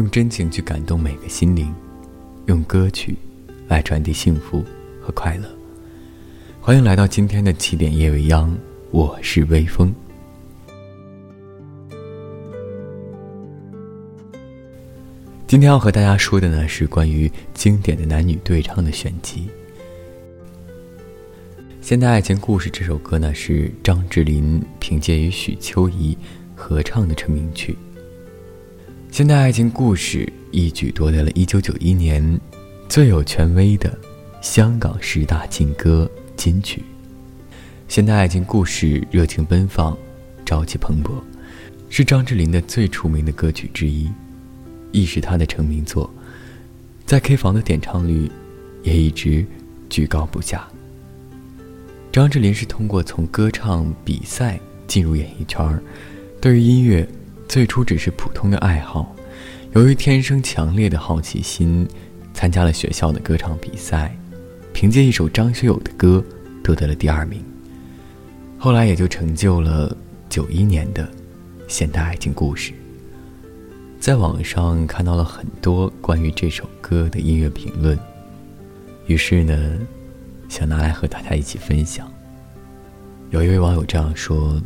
用真情去感动每个心灵，用歌曲来传递幸福和快乐。欢迎来到今天的《起点夜未央》，我是微风。今天要和大家说的呢是关于经典的男女对唱的选集，《现代爱情故事》这首歌呢是张智霖凭借与许秋怡合唱的成名曲。《现代爱情故事》一举夺得了一九九一年最有权威的香港十大劲歌金曲。《现代爱情故事》热情奔放，朝气蓬勃，是张智霖的最出名的歌曲之一，亦是他的成名作，在 K 房的点唱率也一直居高不下。张智霖是通过从歌唱比赛进入演艺圈对于音乐。最初只是普通的爱好，由于天生强烈的好奇心，参加了学校的歌唱比赛，凭借一首张学友的歌，夺得了第二名。后来也就成就了九一年的《现代爱情故事》。在网上看到了很多关于这首歌的音乐评论，于是呢，想拿来和大家一起分享。有一位网友这样说：“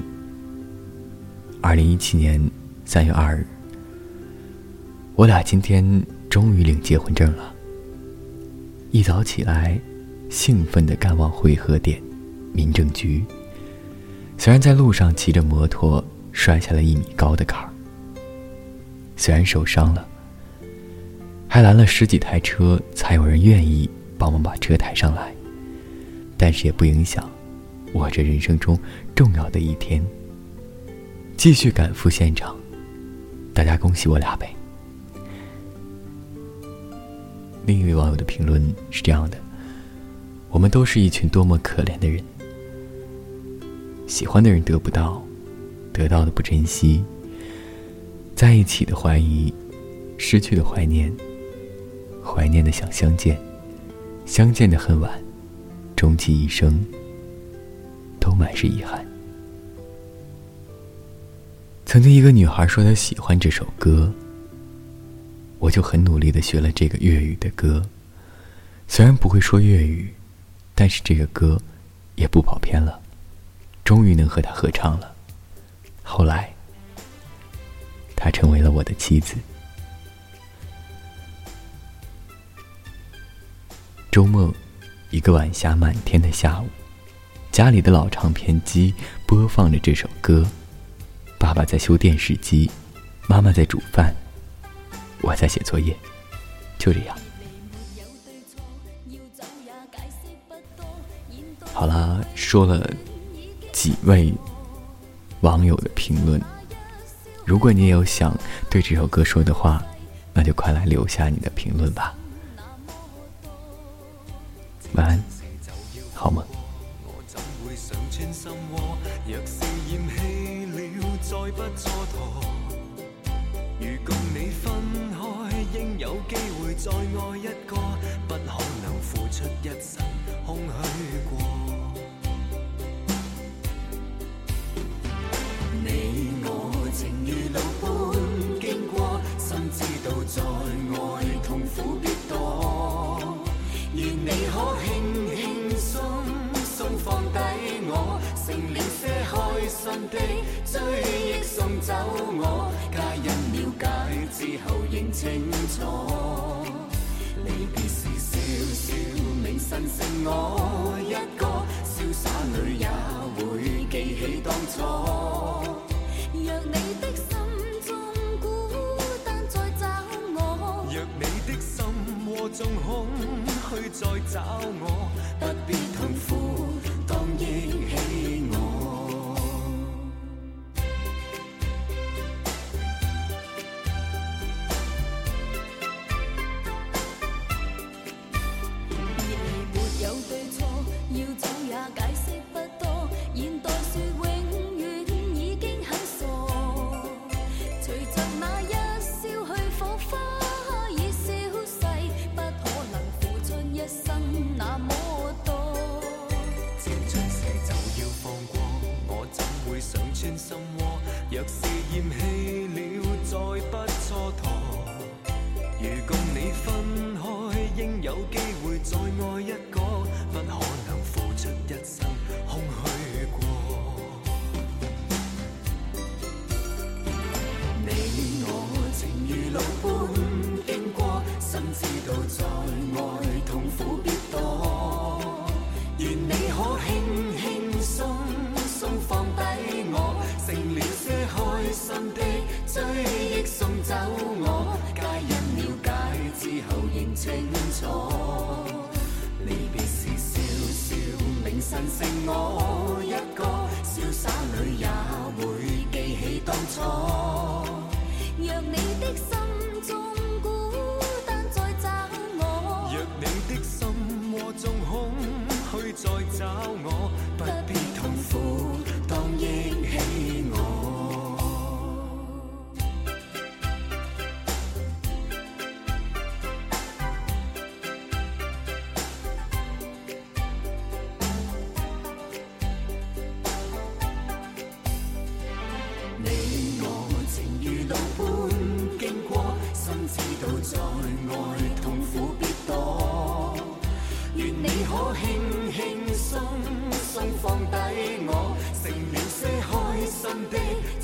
二零一七年。”三月二日，我俩今天终于领结婚证了。一早起来，兴奋的赶往汇合点，民政局。虽然在路上骑着摩托摔下了一米高的坎儿，虽然受伤了，还拦了十几台车才有人愿意帮忙把车抬上来，但是也不影响我这人生中重要的一天。继续赶赴现场。大家恭喜我俩呗！另一位网友的评论是这样的：我们都是一群多么可怜的人，喜欢的人得不到，得到的不珍惜，在一起的怀疑，失去的怀念，怀念的想相见，相见的恨晚，终其一生都满是遗憾。曾经一个女孩说她喜欢这首歌，我就很努力的学了这个粤语的歌，虽然不会说粤语，但是这个歌也不跑偏了，终于能和她合唱了。后来，她成为了我的妻子。周末，一个晚霞满天的下午，家里的老唱片机播放着这首歌。爸爸在修电视机，妈妈在煮饭，我在写作业，就这样。好啦，说了几位网友的评论，如果你也有想对这首歌说的话，那就快来留下你的评论吧。晚安，好梦。再不蹉跎，如共你分开，应有机会再爱一个，不可能付出一生空虚过。你我情如路般经过，心知道再爱痛苦必多。愿你可轻轻松松放低我，成了些开心的。追忆送走我，家人了解之后认清楚，离别时笑笑，明晨剩我一个，潇洒里也会记起当初。若你的心中孤单再找我，若你的心窝中空虚再找我。如共你分开，应有机会再爱一个。放低我，剩了些开心的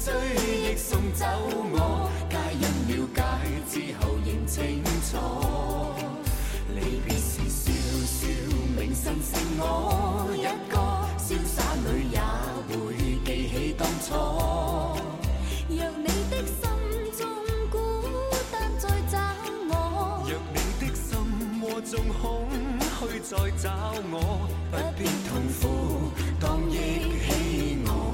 追忆送走我，皆因了解之后仍清楚，离别时笑笑，明晨是我一个潇洒女也会记起当初。若你的心中孤单再找我，若你的心窝中再找我，不必痛苦，当忆起我。